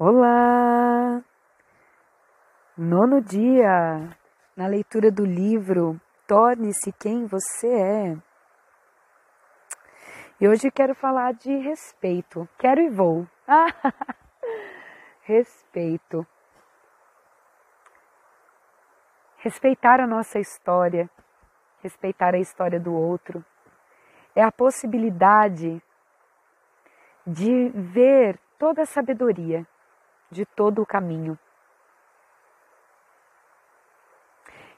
Olá! Nono dia na leitura do livro Torne-se quem você é. E hoje quero falar de respeito. Quero e vou. respeito. Respeitar a nossa história, respeitar a história do outro, é a possibilidade de ver toda a sabedoria de todo o caminho.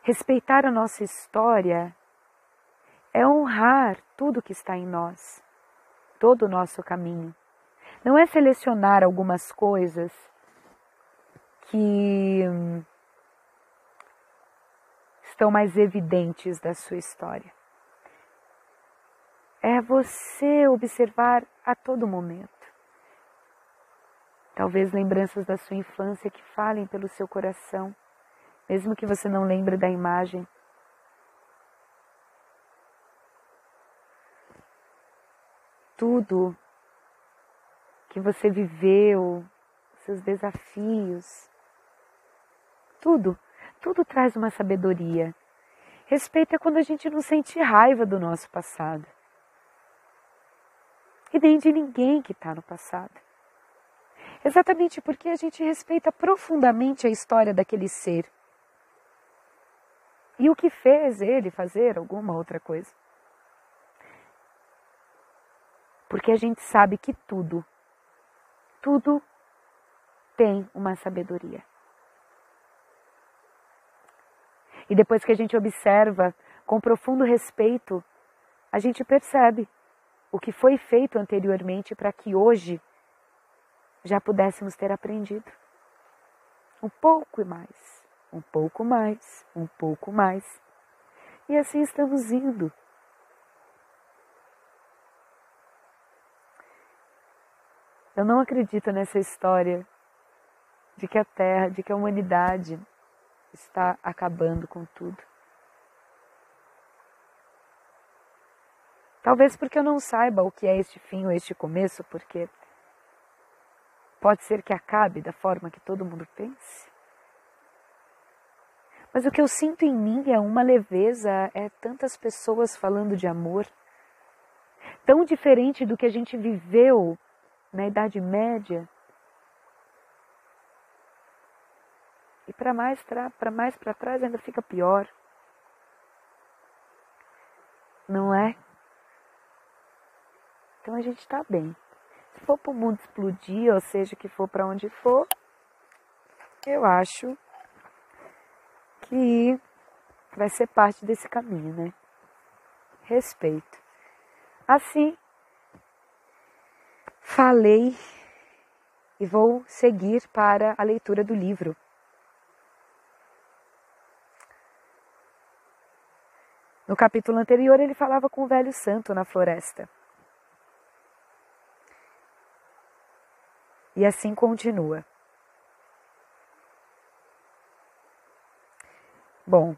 Respeitar a nossa história é honrar tudo que está em nós, todo o nosso caminho. Não é selecionar algumas coisas que estão mais evidentes da sua história. É você observar a todo momento Talvez lembranças da sua infância que falem pelo seu coração, mesmo que você não lembre da imagem. Tudo que você viveu, seus desafios, tudo, tudo traz uma sabedoria. Respeito é quando a gente não sente raiva do nosso passado. E nem de ninguém que está no passado. Exatamente porque a gente respeita profundamente a história daquele ser. E o que fez ele fazer alguma outra coisa. Porque a gente sabe que tudo, tudo tem uma sabedoria. E depois que a gente observa com profundo respeito, a gente percebe o que foi feito anteriormente para que hoje já pudéssemos ter aprendido. Um pouco mais, um pouco mais, um pouco mais. E assim estamos indo. Eu não acredito nessa história de que a Terra, de que a humanidade está acabando com tudo. Talvez porque eu não saiba o que é este fim ou este começo, porque Pode ser que acabe da forma que todo mundo pense. Mas o que eu sinto em mim é uma leveza, é tantas pessoas falando de amor, tão diferente do que a gente viveu na Idade Média. E para mais para mais para trás ainda fica pior. Não é? Então a gente está bem. For para o mundo explodir, ou seja, que for para onde for, eu acho que vai ser parte desse caminho, né? Respeito. Assim, falei e vou seguir para a leitura do livro. No capítulo anterior, ele falava com o velho santo na floresta. E assim continua. Bom,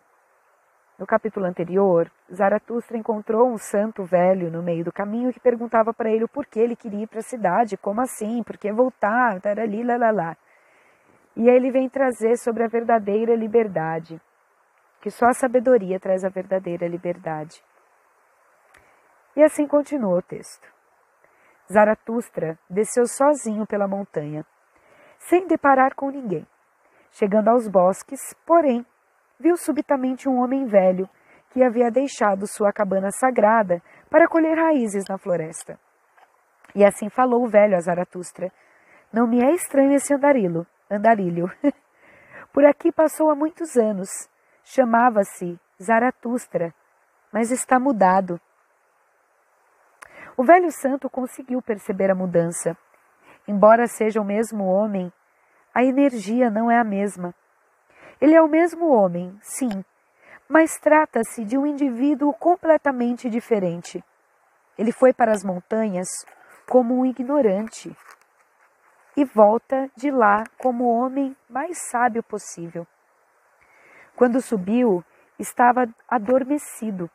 no capítulo anterior, Zaratustra encontrou um santo velho no meio do caminho que perguntava para ele o porquê ele queria ir para a cidade, como assim, por que voltar, tarali, lalala. E aí ele vem trazer sobre a verdadeira liberdade, que só a sabedoria traz a verdadeira liberdade. E assim continua o texto. Zaratustra desceu sozinho pela montanha, sem deparar com ninguém. Chegando aos bosques, porém, viu subitamente um homem velho que havia deixado sua cabana sagrada para colher raízes na floresta. E assim falou o velho a Zaratustra: Não me é estranho esse andarilho, andarilho. Por aqui passou há muitos anos. Chamava-se Zaratustra, mas está mudado. O velho santo conseguiu perceber a mudança. Embora seja o mesmo homem, a energia não é a mesma. Ele é o mesmo homem, sim, mas trata-se de um indivíduo completamente diferente. Ele foi para as montanhas como um ignorante e volta de lá como o homem mais sábio possível. Quando subiu, estava adormecido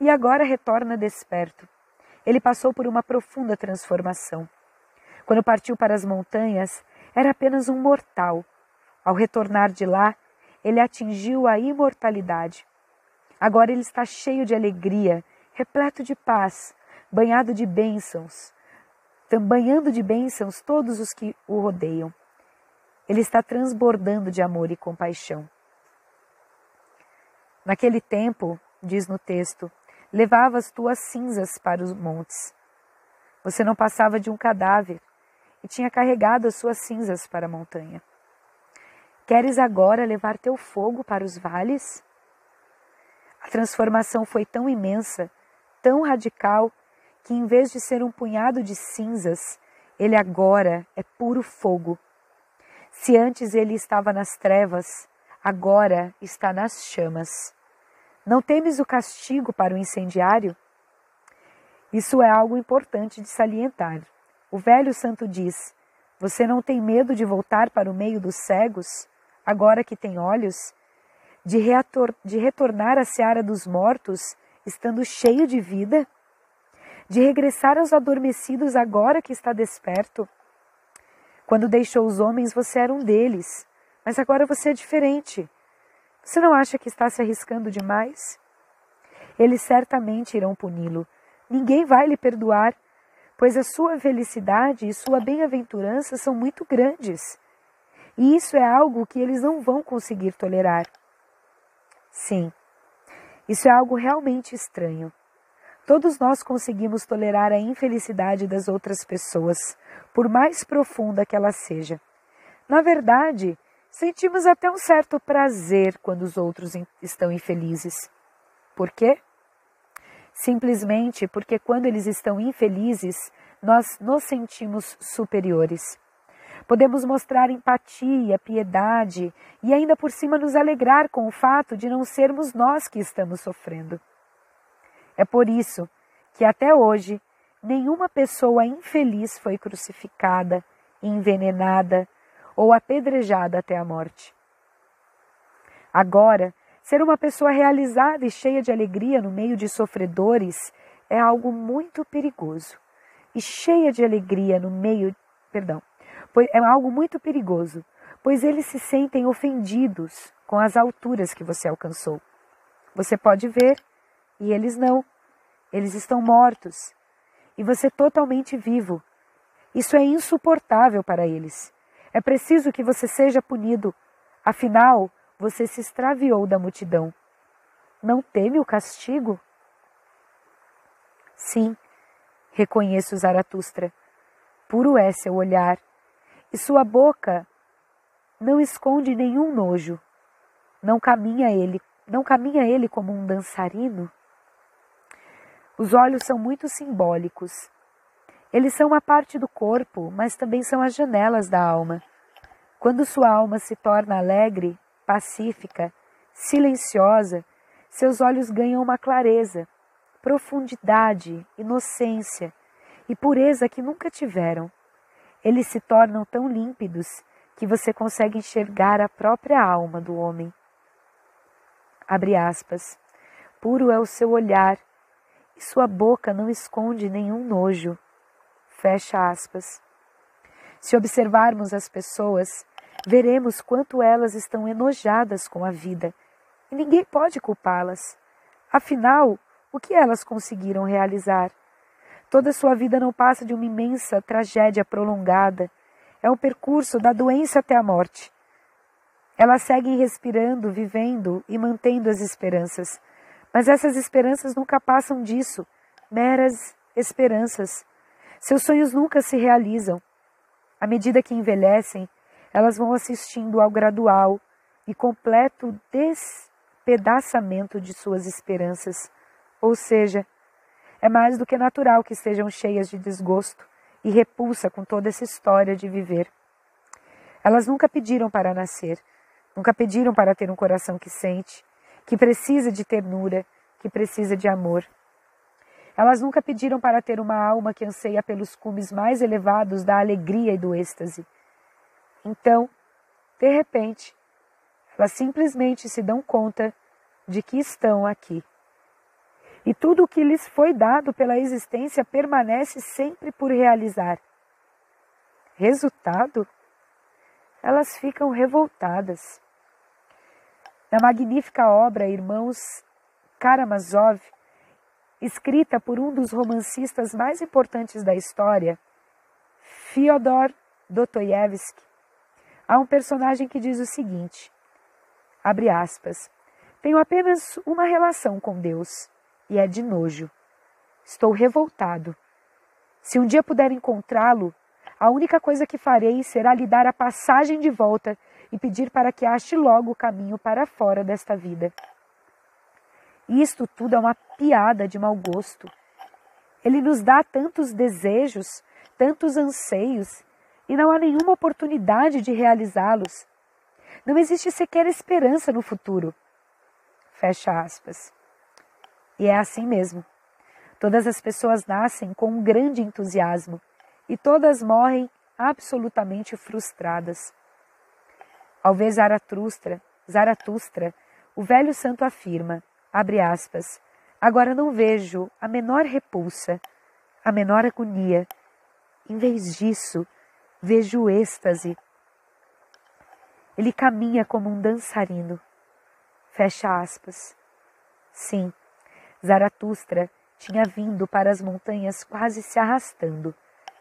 e agora retorna desperto. Ele passou por uma profunda transformação. Quando partiu para as montanhas, Era apenas um mortal. Ao retornar de lá, ele atingiu a imortalidade. Agora ele está cheio de alegria, repleto de paz, banhado de bênçãos, banhando de bênçãos todos os que o rodeiam. Ele está transbordando de amor e compaixão. Naquele tempo, diz no texto, levavas tuas cinzas para os montes. Você não passava de um cadáver e tinha carregado as suas cinzas para a montanha. Queres agora levar teu fogo para os vales? A transformação foi tão imensa, tão radical, que em vez de ser um punhado de cinzas, ele agora é puro fogo. Se antes ele estava nas trevas, agora está nas chamas. Não temes o castigo para o incendiário? Isso é algo importante de salientar. O velho santo diz: Você não tem medo de voltar para o meio dos cegos, agora que tem olhos? De, reator, de retornar à seara dos mortos, estando cheio de vida? De regressar aos adormecidos agora que está desperto? Quando deixou os homens, você era um deles, mas agora você é diferente. Você não acha que está se arriscando demais? Eles certamente irão puni-lo. Ninguém vai lhe perdoar, pois a sua felicidade e sua bem-aventurança são muito grandes. E isso é algo que eles não vão conseguir tolerar. Sim, isso é algo realmente estranho. Todos nós conseguimos tolerar a infelicidade das outras pessoas, por mais profunda que ela seja. Na verdade, Sentimos até um certo prazer quando os outros estão infelizes. Por quê? Simplesmente porque quando eles estão infelizes, nós nos sentimos superiores. Podemos mostrar empatia, piedade e ainda por cima nos alegrar com o fato de não sermos nós que estamos sofrendo. É por isso que até hoje nenhuma pessoa infeliz foi crucificada, envenenada, ou apedrejada até a morte. Agora, ser uma pessoa realizada e cheia de alegria no meio de sofredores é algo muito perigoso. E cheia de alegria no meio, perdão, é algo muito perigoso, pois eles se sentem ofendidos com as alturas que você alcançou. Você pode ver e eles não. Eles estão mortos e você totalmente vivo. Isso é insuportável para eles. É preciso que você seja punido, afinal, você se extraviou da multidão. Não teme o castigo? Sim, reconheço Zaratustra. Puro é seu olhar, e sua boca não esconde nenhum nojo. Não caminha ele, não caminha ele como um dançarino. Os olhos são muito simbólicos. Eles são uma parte do corpo, mas também são as janelas da alma. Quando sua alma se torna alegre, pacífica, silenciosa, seus olhos ganham uma clareza, profundidade, inocência e pureza que nunca tiveram. Eles se tornam tão límpidos que você consegue enxergar a própria alma do homem. Abre aspas. Puro é o seu olhar, e sua boca não esconde nenhum nojo. Fecha aspas. Se observarmos as pessoas, veremos quanto elas estão enojadas com a vida e ninguém pode culpá-las. Afinal, o que elas conseguiram realizar? Toda sua vida não passa de uma imensa tragédia prolongada. É um percurso da doença até a morte. Elas seguem respirando, vivendo e mantendo as esperanças. Mas essas esperanças nunca passam disso meras esperanças. Seus sonhos nunca se realizam. À medida que envelhecem, elas vão assistindo ao gradual e completo despedaçamento de suas esperanças. Ou seja, é mais do que natural que estejam cheias de desgosto e repulsa com toda essa história de viver. Elas nunca pediram para nascer, nunca pediram para ter um coração que sente, que precisa de ternura, que precisa de amor. Elas nunca pediram para ter uma alma que anseia pelos cumes mais elevados da alegria e do êxtase. Então, de repente, elas simplesmente se dão conta de que estão aqui. E tudo o que lhes foi dado pela existência permanece sempre por realizar. Resultado? elas ficam revoltadas. Na magnífica obra Irmãos Karamazov, escrita por um dos romancistas mais importantes da história, Fyodor Dostoiévski, há um personagem que diz o seguinte: abre aspas, tenho apenas uma relação com Deus e é de nojo. Estou revoltado. Se um dia puder encontrá-lo, a única coisa que farei será lhe dar a passagem de volta e pedir para que ache logo o caminho para fora desta vida. Isto tudo é uma piada de mau gosto. Ele nos dá tantos desejos, tantos anseios, e não há nenhuma oportunidade de realizá-los. Não existe sequer esperança no futuro. Fecha aspas. E é assim mesmo. Todas as pessoas nascem com um grande entusiasmo e todas morrem absolutamente frustradas. Ao ver Zaratustra, Zaratustra, o velho santo afirma, abre aspas, agora não vejo a menor repulsa, a menor agonia. Em vez disso, vejo êxtase. Ele caminha como um dançarino. Fecha aspas. Sim, Zaratustra tinha vindo para as montanhas quase se arrastando,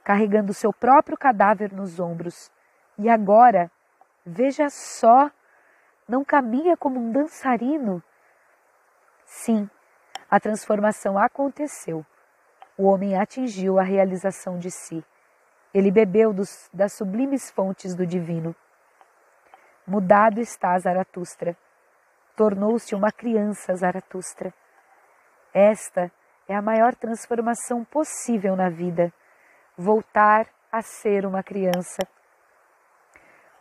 carregando seu próprio cadáver nos ombros. E agora, veja só, não caminha como um dançarino. Sim, a transformação aconteceu. O homem atingiu a realização de si. Ele bebeu dos, das sublimes fontes do divino. Mudado está Zaratustra. Tornou-se uma criança Zaratustra. Esta é a maior transformação possível na vida. Voltar a ser uma criança.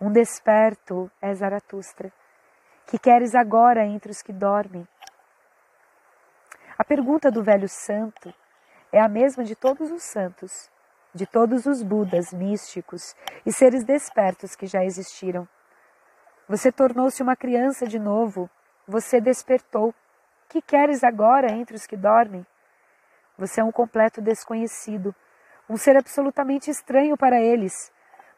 Um desperto é Zaratustra. Que queres agora entre os que dormem? A pergunta do velho santo é a mesma de todos os santos de todos os Budas místicos e seres despertos que já existiram. Você tornou-se uma criança de novo, você despertou. Que queres agora entre os que dormem? Você é um completo desconhecido, um ser absolutamente estranho para eles.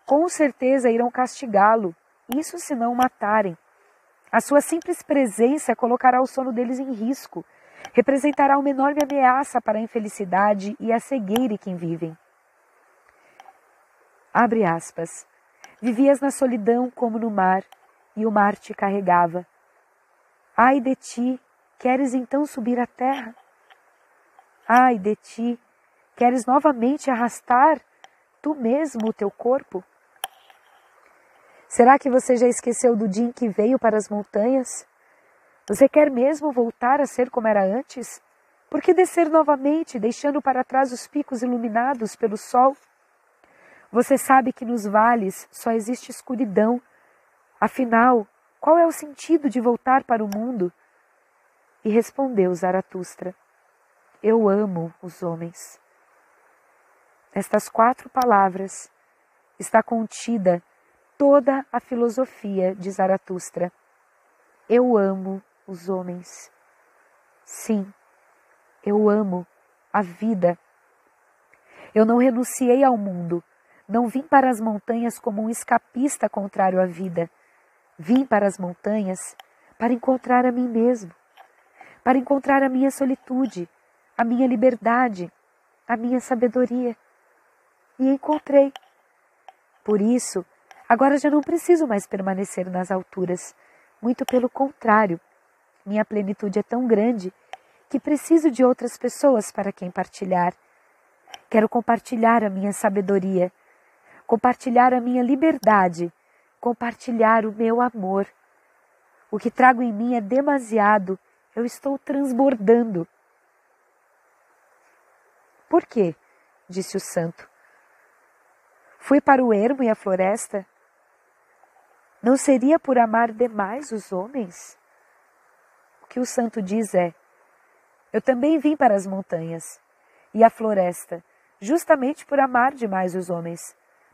Com certeza irão castigá-lo, isso se não o matarem. A sua simples presença colocará o sono deles em risco, representará uma enorme ameaça para a infelicidade e a cegueira em que vivem. Abre aspas. Vivias na solidão como no mar, e o mar te carregava. Ai de ti, queres então subir à terra? Ai de ti, queres novamente arrastar tu mesmo o teu corpo? Será que você já esqueceu do dia em que veio para as montanhas? Você quer mesmo voltar a ser como era antes? Por que descer novamente, deixando para trás os picos iluminados pelo sol? Você sabe que nos vales só existe escuridão. Afinal, qual é o sentido de voltar para o mundo? E respondeu Zaratustra: Eu amo os homens. Nestas quatro palavras está contida toda a filosofia de Zaratustra. Eu amo os homens. Sim, eu amo a vida. Eu não renunciei ao mundo, não vim para as montanhas como um escapista contrário à vida. Vim para as montanhas para encontrar a mim mesmo, para encontrar a minha solitude, a minha liberdade, a minha sabedoria. E encontrei. Por isso, agora já não preciso mais permanecer nas alturas. Muito pelo contrário, minha plenitude é tão grande que preciso de outras pessoas para quem partilhar. Quero compartilhar a minha sabedoria, compartilhar a minha liberdade, compartilhar o meu amor. O que trago em mim é demasiado, eu estou transbordando. Por quê? disse o santo. Fui para o ermo e a floresta? Não seria por amar demais os homens? Que o santo diz é: Eu também vim para as montanhas e a floresta, justamente por amar demais os homens.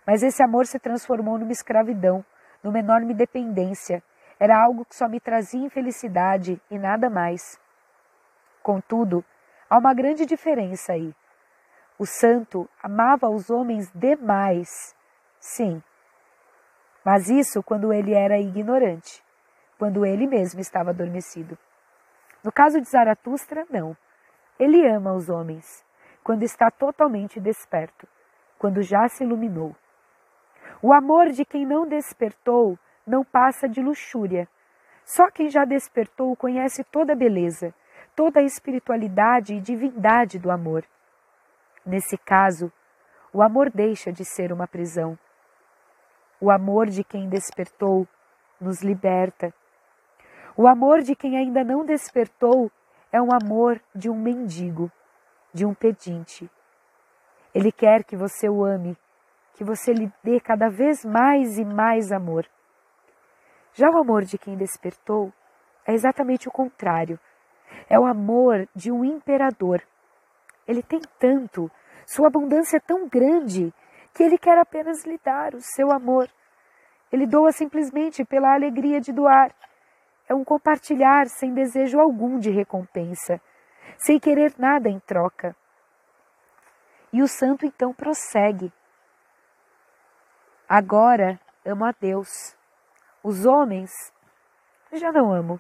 Mas esse amor se transformou numa escravidão, numa enorme dependência. Era algo que só me trazia infelicidade e nada mais. Contudo, há uma grande diferença aí. O santo amava os homens demais. Sim, Mas isso quando ele era ignorante, quando ele mesmo estava adormecido. No caso de Zaratustra, não. Ele ama os homens, quando está totalmente desperto, quando já se iluminou. O amor de quem não despertou não passa de luxúria. Só quem já despertou conhece toda a beleza, toda a espiritualidade e divindade do amor. Nesse caso, o amor deixa de ser uma prisão. O amor de quem despertou nos liberta. O amor de quem ainda não despertou é um amor de um mendigo, de um pedinte. Ele quer que você o ame, que você lhe dê cada vez mais e mais amor. Já o amor de quem despertou é exatamente o contrário. É o amor de um imperador. Ele tem tanto, sua abundância é tão grande, que ele quer apenas lhe dar o seu amor. Ele doa simplesmente pela alegria de doar. É um compartilhar sem desejo algum de recompensa, sem querer nada em troca. E o santo então prossegue. Agora amo a Deus os homens, já não amo.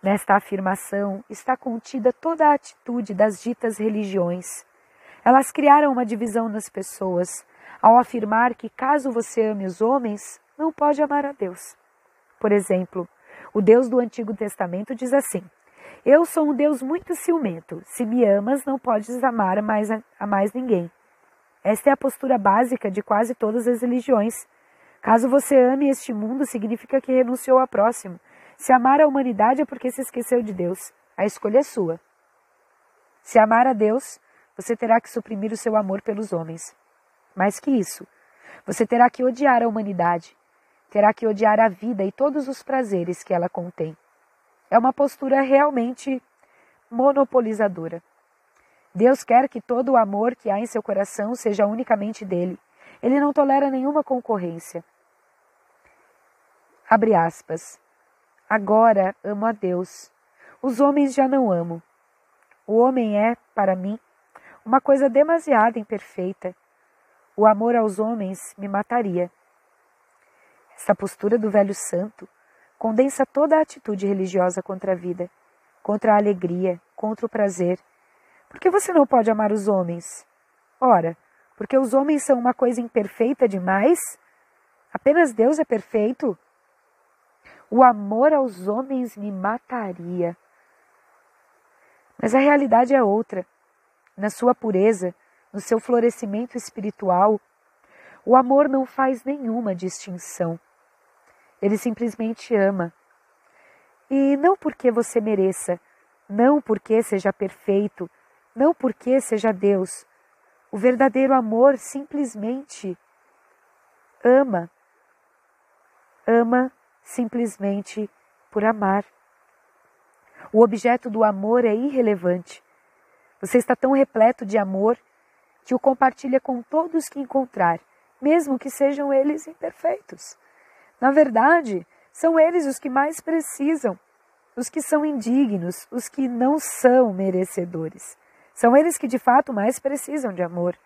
Nesta afirmação está contida toda a atitude das ditas religiões. Elas criaram uma divisão nas pessoas ao afirmar que, caso você ame os homens, não pode amar a Deus. Por exemplo, o Deus do Antigo Testamento diz assim: Eu sou um Deus muito ciumento. Se me amas, não podes amar mais a, a mais ninguém. Esta é a postura básica de quase todas as religiões. Caso você ame este mundo, significa que renunciou ao próximo. Se amar a humanidade é porque se esqueceu de Deus. A escolha é sua. Se amar a Deus, você terá que suprimir o seu amor pelos homens. Mais que isso, você terá que odiar a humanidade. Terá que odiar a vida e todos os prazeres que ela contém. É uma postura realmente monopolizadora. Deus quer que todo o amor que há em seu coração seja unicamente dele. Ele não tolera nenhuma concorrência. Abre aspas. Agora amo a Deus. Os homens já não amo. O homem é, para mim, uma coisa demasiado imperfeita. O amor aos homens me mataria. Essa postura do velho santo condensa toda a atitude religiosa contra a vida, contra a alegria, contra o prazer. Por que você não pode amar os homens? Ora, porque os homens são uma coisa imperfeita demais? Apenas Deus é perfeito? O amor aos homens me mataria. Mas a realidade é outra. Na sua pureza, no seu florescimento espiritual, o amor não faz nenhuma distinção. Ele simplesmente ama. E não porque você mereça, não porque seja perfeito, não porque seja Deus. O verdadeiro amor simplesmente ama. Ama simplesmente por amar. O objeto do amor é irrelevante. Você está tão repleto de amor que o compartilha com todos que encontrar, mesmo que sejam eles imperfeitos. Na verdade, são eles os que mais precisam, os que são indignos, os que não são merecedores. São eles que de fato mais precisam de amor.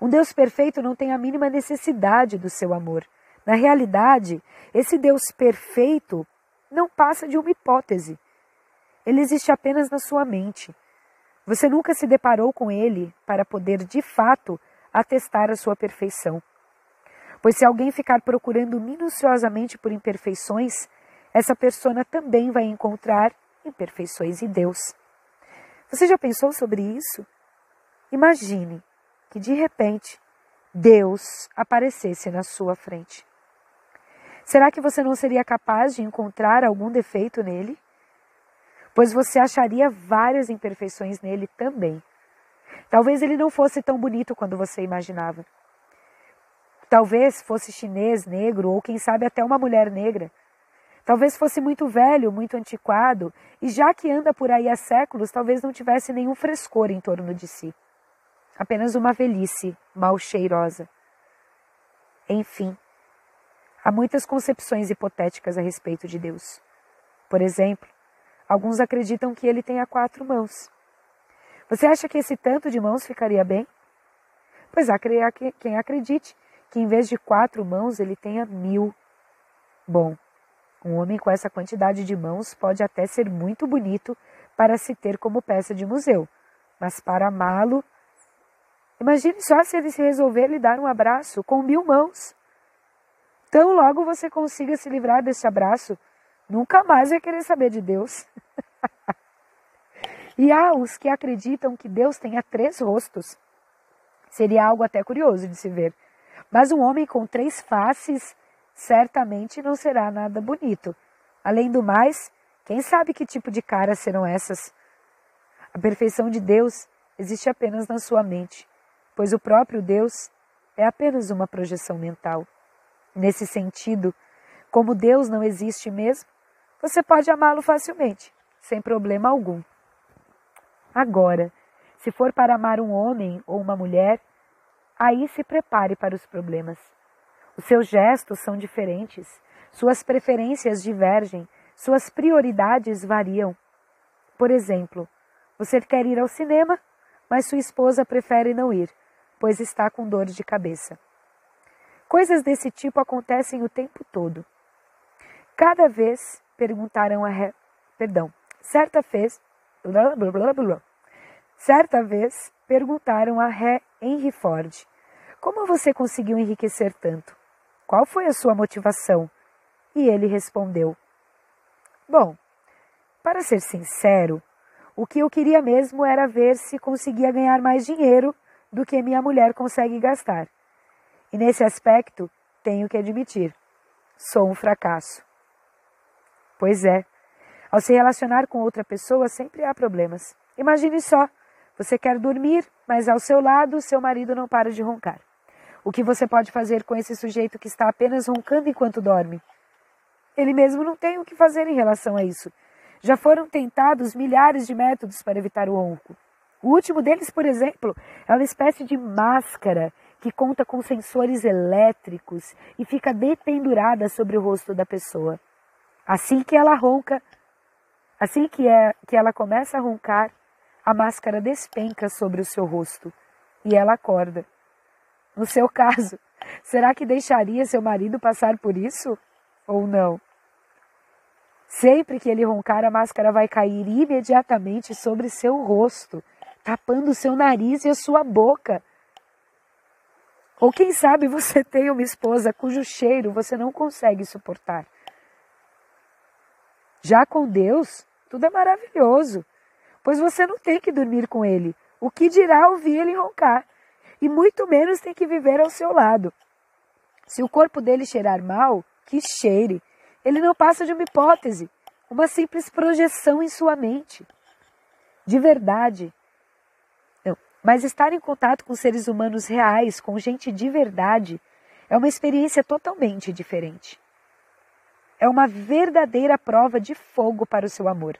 Um Deus perfeito não tem a mínima necessidade do seu amor. Na realidade, esse Deus perfeito não passa de uma hipótese. Ele existe apenas na sua mente. Você nunca se deparou com ele para poder, de fato, atestar a sua perfeição. Pois se alguém ficar procurando minuciosamente por imperfeições, essa persona também vai encontrar imperfeições em Deus. Você já pensou sobre isso? Imagine que de repente Deus aparecesse na sua frente. Será que você não seria capaz de encontrar algum defeito nele? Pois você acharia várias imperfeições nele também. Talvez ele não fosse tão bonito quando você imaginava. Talvez fosse chinês, negro ou quem sabe até uma mulher negra. Talvez fosse muito velho, muito antiquado, e já que anda por aí há séculos, talvez não tivesse nenhum frescor em torno de si. Apenas uma velhice mal cheirosa. Enfim, Há muitas concepções hipotéticas a respeito de Deus. Por exemplo, alguns acreditam que ele tenha quatro mãos. Você acha que esse tanto de mãos ficaria bem? Pois há quem acredite que em vez de quatro mãos ele tenha mil. Bom, um homem com essa quantidade de mãos pode até ser muito bonito para se ter como peça de museu, mas para amá-lo. Imagine só se ele se resolver lhe dar um abraço com mil mãos. Tão logo você consiga se livrar desse abraço, nunca mais vai querer saber de Deus. e há os que acreditam que Deus tenha três rostos. Seria algo até curioso de se ver. Mas um homem com três faces certamente não será nada bonito. Além do mais, quem sabe que tipo de caras serão essas? A perfeição de Deus existe apenas na sua mente, pois o próprio Deus é apenas uma projeção mental. Nesse sentido, como Deus não existe mesmo, você pode amá-lo facilmente, sem problema algum. Agora, se for para amar um homem ou uma mulher, aí se prepare para os problemas. Os seus gestos são diferentes, suas preferências divergem, suas prioridades variam. Por exemplo, você quer ir ao cinema, mas sua esposa prefere não ir, pois está com dor de cabeça. Coisas desse tipo acontecem o tempo todo. Cada vez perguntaram a Re... perdão, certa vez blá, blá, blá, blá, certa vez perguntaram a Ré Henry Ford: Como você conseguiu enriquecer tanto? Qual foi a sua motivação? E ele respondeu: Bom, para ser sincero, o que eu queria mesmo era ver se conseguia ganhar mais dinheiro do que minha mulher consegue gastar. E nesse aspecto, tenho que admitir, sou um fracasso. Pois é, ao se relacionar com outra pessoa sempre há problemas. Imagine só, você quer dormir, mas ao seu lado seu marido não para de roncar. O que você pode fazer com esse sujeito que está apenas roncando enquanto dorme? Ele mesmo não tem o que fazer em relação a isso. Já foram tentados milhares de métodos para evitar o ronco. O último deles, por exemplo, é uma espécie de máscara que conta com sensores elétricos e fica dependurada sobre o rosto da pessoa. Assim que ela ronca, assim que, é, que ela começa a roncar, a máscara despenca sobre o seu rosto e ela acorda. No seu caso, será que deixaria seu marido passar por isso ou não? Sempre que ele roncar, a máscara vai cair imediatamente sobre seu rosto, tapando seu nariz e a sua boca. Ou quem sabe você tem uma esposa cujo cheiro você não consegue suportar. Já com Deus, tudo é maravilhoso, pois você não tem que dormir com ele. O que dirá ouvir ele roncar? e muito menos tem que viver ao seu lado. Se o corpo dele cheirar mal, que cheire. Ele não passa de uma hipótese, uma simples projeção em sua mente. De verdade. Não. Mas estar em contato com seres humanos reais, com gente de verdade, é uma experiência totalmente diferente. É uma verdadeira prova de fogo para o seu amor.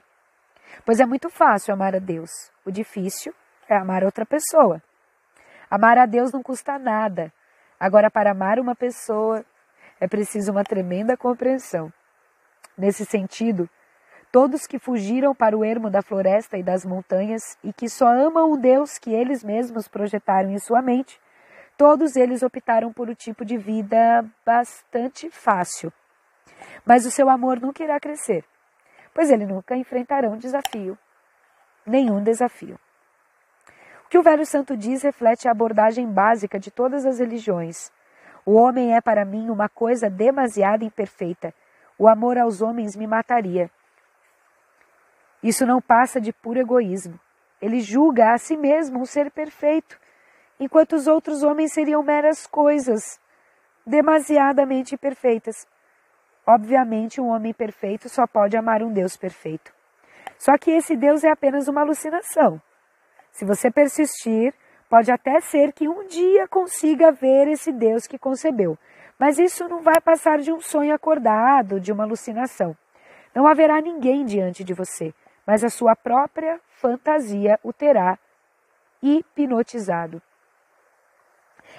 Pois é muito fácil amar a Deus. O difícil é amar outra pessoa. Amar a Deus não custa nada. Agora, para amar uma pessoa, é preciso uma tremenda compreensão. Nesse sentido, todos que fugiram para o ermo da floresta e das montanhas e que só amam o Deus que eles mesmos projetaram em sua mente, todos eles optaram por um tipo de vida bastante fácil. Mas o seu amor nunca irá crescer, pois ele nunca enfrentará um desafio, nenhum desafio. O que o Velho Santo diz reflete a abordagem básica de todas as religiões. O homem é para mim uma coisa demasiado imperfeita. O amor aos homens me mataria. Isso não passa de puro egoísmo. Ele julga a si mesmo um ser perfeito, enquanto os outros homens seriam meras coisas demasiadamente perfeitas. Obviamente, um homem perfeito só pode amar um Deus perfeito. Só que esse Deus é apenas uma alucinação. Se você persistir, pode até ser que um dia consiga ver esse Deus que concebeu, mas isso não vai passar de um sonho acordado, de uma alucinação. Não haverá ninguém diante de você, mas a sua própria fantasia o terá hipnotizado.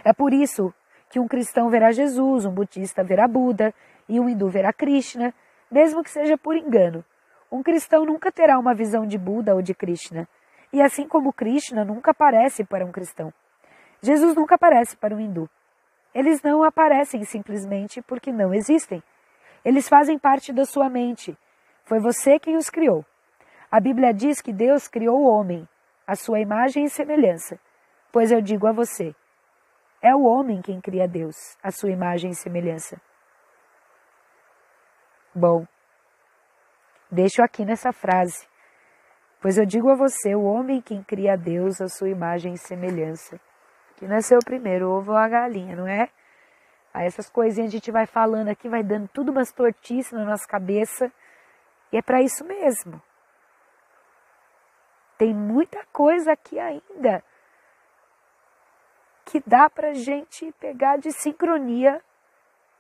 É por isso que um cristão verá Jesus, um budista verá Buda e um hindu verá Krishna, mesmo que seja por engano. Um cristão nunca terá uma visão de Buda ou de Krishna. E assim como Krishna nunca aparece para um cristão. Jesus nunca aparece para um hindu. Eles não aparecem simplesmente porque não existem. Eles fazem parte da sua mente. Foi você quem os criou. A Bíblia diz que Deus criou o homem, a sua imagem e semelhança. Pois eu digo a você: é o homem quem cria Deus, a sua imagem e semelhança. Bom, deixo aqui nessa frase. Pois eu digo a você, o homem quem cria Deus, a sua imagem e semelhança. Que nasceu primeiro, ovo ou a galinha, não é? Aí essas coisinhas a gente vai falando aqui, vai dando tudo umas tortices na nossa cabeça. E é para isso mesmo. Tem muita coisa aqui ainda que dá para gente pegar de sincronia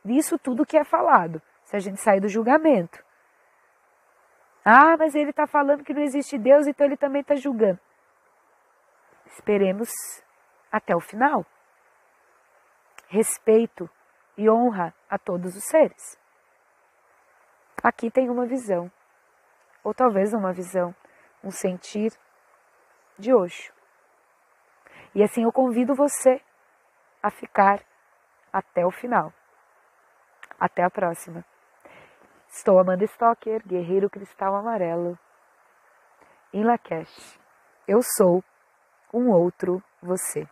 nisso tudo que é falado, se a gente sair do julgamento. Ah, mas ele está falando que não existe Deus, então ele também está julgando. Esperemos até o final. Respeito e honra a todos os seres. Aqui tem uma visão, ou talvez uma visão, um sentir de hoje. E assim eu convido você a ficar até o final. Até a próxima. Estou Amanda Stocker, Guerreiro Cristal Amarelo, em Lakesh. Eu sou um outro você.